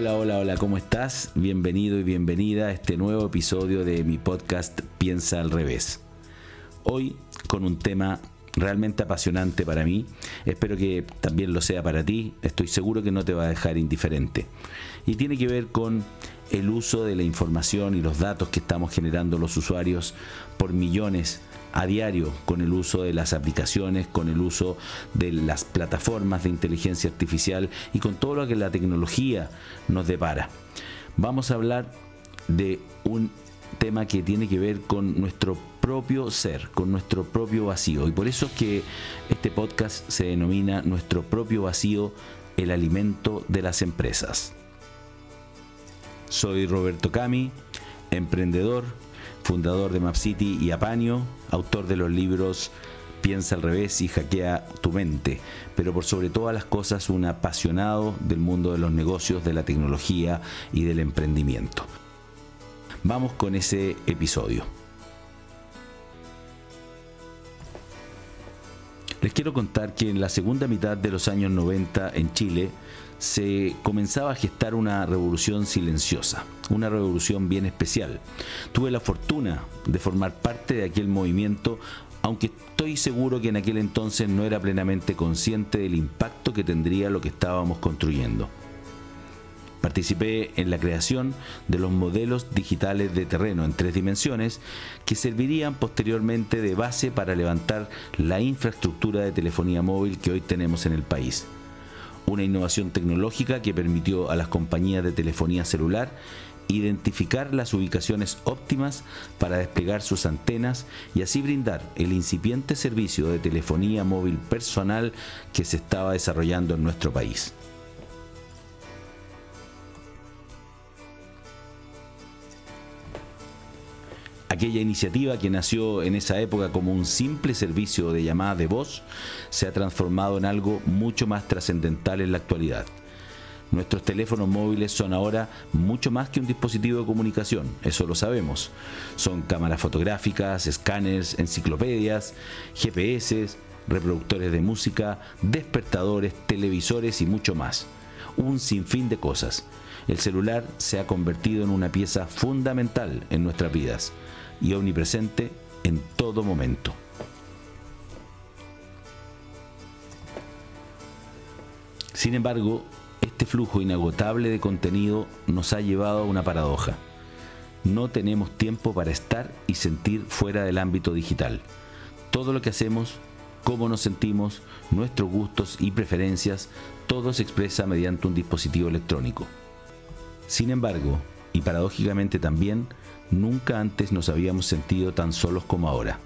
Hola, hola, hola, ¿cómo estás? Bienvenido y bienvenida a este nuevo episodio de mi podcast Piensa al revés. Hoy con un tema realmente apasionante para mí, espero que también lo sea para ti, estoy seguro que no te va a dejar indiferente. Y tiene que ver con el uso de la información y los datos que estamos generando los usuarios por millones a diario con el uso de las aplicaciones, con el uso de las plataformas de inteligencia artificial y con todo lo que la tecnología nos depara. Vamos a hablar de un tema que tiene que ver con nuestro propio ser, con nuestro propio vacío. Y por eso es que este podcast se denomina Nuestro propio vacío, el alimento de las empresas. Soy Roberto Cami, emprendedor, fundador de MapCity y Apaño, autor de los libros Piensa al revés y hackea tu mente, pero por sobre todas las cosas un apasionado del mundo de los negocios, de la tecnología y del emprendimiento. Vamos con ese episodio. Les quiero contar que en la segunda mitad de los años 90 en Chile se comenzaba a gestar una revolución silenciosa, una revolución bien especial. Tuve la fortuna de formar parte de aquel movimiento, aunque estoy seguro que en aquel entonces no era plenamente consciente del impacto que tendría lo que estábamos construyendo. Participé en la creación de los modelos digitales de terreno en tres dimensiones que servirían posteriormente de base para levantar la infraestructura de telefonía móvil que hoy tenemos en el país una innovación tecnológica que permitió a las compañías de telefonía celular identificar las ubicaciones óptimas para desplegar sus antenas y así brindar el incipiente servicio de telefonía móvil personal que se estaba desarrollando en nuestro país. Aquella iniciativa que nació en esa época como un simple servicio de llamada de voz se ha transformado en algo mucho más trascendental en la actualidad. Nuestros teléfonos móviles son ahora mucho más que un dispositivo de comunicación, eso lo sabemos. Son cámaras fotográficas, escáneres, enciclopedias, GPS, reproductores de música, despertadores, televisores y mucho más. Un sinfín de cosas. El celular se ha convertido en una pieza fundamental en nuestras vidas y omnipresente en todo momento. Sin embargo, este flujo inagotable de contenido nos ha llevado a una paradoja. No tenemos tiempo para estar y sentir fuera del ámbito digital. Todo lo que hacemos, cómo nos sentimos, nuestros gustos y preferencias, todo se expresa mediante un dispositivo electrónico. Sin embargo, y paradójicamente también, Nunca antes nos habíamos sentido tan solos como ahora.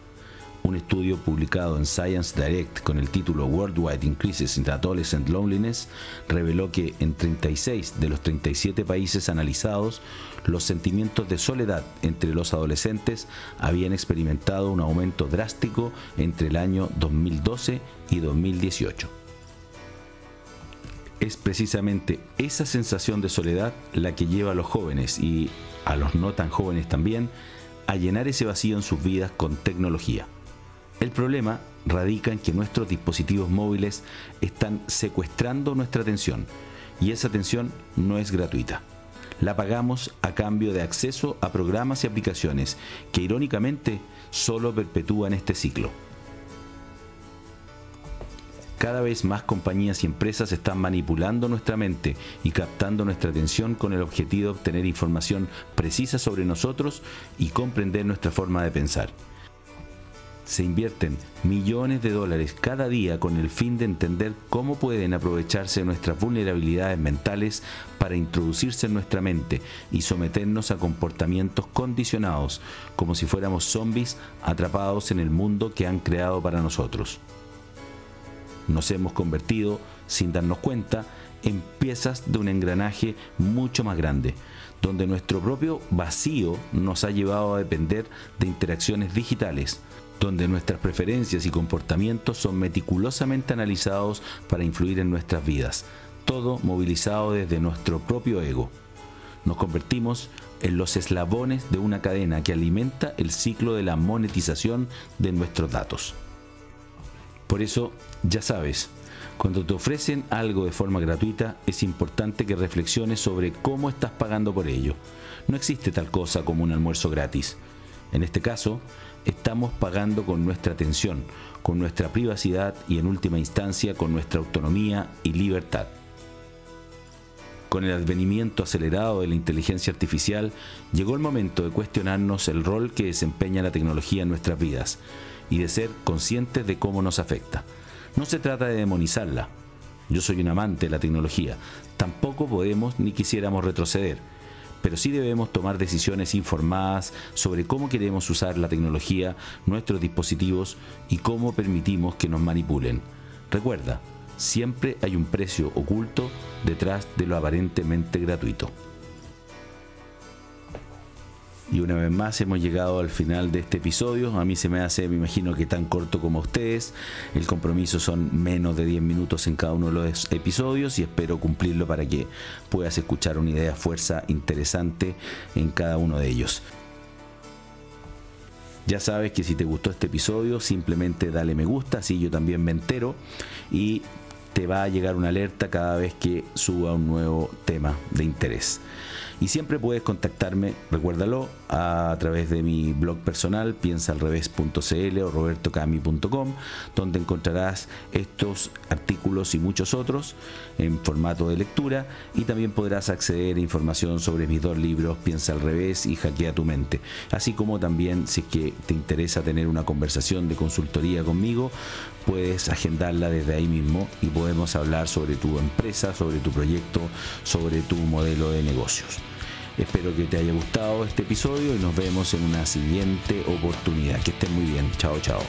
Un estudio publicado en Science Direct con el título Worldwide Increases in Adolescent Loneliness reveló que en 36 de los 37 países analizados, los sentimientos de soledad entre los adolescentes habían experimentado un aumento drástico entre el año 2012 y 2018 es precisamente esa sensación de soledad la que lleva a los jóvenes y a los no tan jóvenes también a llenar ese vacío en sus vidas con tecnología. El problema radica en que nuestros dispositivos móviles están secuestrando nuestra atención y esa atención no es gratuita. La pagamos a cambio de acceso a programas y aplicaciones que irónicamente solo perpetúan este ciclo. Cada vez más compañías y empresas están manipulando nuestra mente y captando nuestra atención con el objetivo de obtener información precisa sobre nosotros y comprender nuestra forma de pensar. Se invierten millones de dólares cada día con el fin de entender cómo pueden aprovecharse nuestras vulnerabilidades mentales para introducirse en nuestra mente y someternos a comportamientos condicionados, como si fuéramos zombies atrapados en el mundo que han creado para nosotros nos hemos convertido, sin darnos cuenta, en piezas de un engranaje mucho más grande, donde nuestro propio vacío nos ha llevado a depender de interacciones digitales, donde nuestras preferencias y comportamientos son meticulosamente analizados para influir en nuestras vidas, todo movilizado desde nuestro propio ego. Nos convertimos en los eslabones de una cadena que alimenta el ciclo de la monetización de nuestros datos. Por eso, ya sabes, Cuando te ofrecen algo de forma gratuita, es importante que reflexiones sobre cómo estás pagando por ello. No existe tal cosa como un almuerzo gratis. En este caso, estamos pagando con nuestra atención, con nuestra privacidad y en última instancia con nuestra autonomía y libertad. Con el advenimiento acelerado de la inteligencia artificial, llegó el momento de cuestionarnos el rol que desempeña la tecnología en nuestras vidas y de ser conscientes de cómo nos afecta. No se trata de demonizarla. Yo soy un amante de la tecnología. Tampoco podemos ni quisiéramos retroceder. Pero sí debemos tomar decisiones informadas sobre cómo queremos usar la tecnología, nuestros dispositivos y cómo permitimos que nos manipulen. Recuerda, siempre hay un precio oculto detrás de lo aparentemente gratuito. Y una vez más hemos llegado al final de este episodio. A mí se me hace, me imagino que tan corto como ustedes. El compromiso son menos de 10 minutos en cada uno de los episodios y espero cumplirlo para que puedas escuchar una idea fuerza interesante en cada uno de ellos. Ya sabes que si te gustó este episodio, simplemente dale me gusta, así yo también me entero y te va a llegar una alerta cada vez que suba un nuevo tema de interés. Y siempre puedes contactarme, recuérdalo, a, través de mi blog personal, piensaalrevés.cl o robertocami.com, donde encontrarás estos artículos y muchos otros en formato de lectura y también podrás acceder a información sobre mis dos libros, Piensa al revés y Hackea tu mente. Así como también, si es que te interesa tener una conversación de consultoría conmigo, puedes agendarla desde ahí mismo y podemos hablar sobre tu empresa, sobre tu proyecto, sobre tu modelo de negocios. Espero que te haya gustado este episodio y nos vemos en una siguiente oportunidad. Que estén muy bien. Chao, chao.